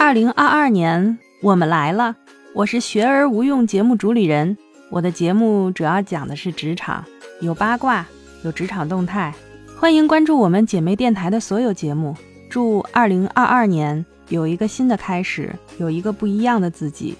二零二二年我们来了。我是学而无用节目主理人。我的节目主要讲的是职场有八卦有职场动态。欢迎关注我们姐妹电台的所有节目。祝二零二二年有一个新的开始有一个不一样的自己。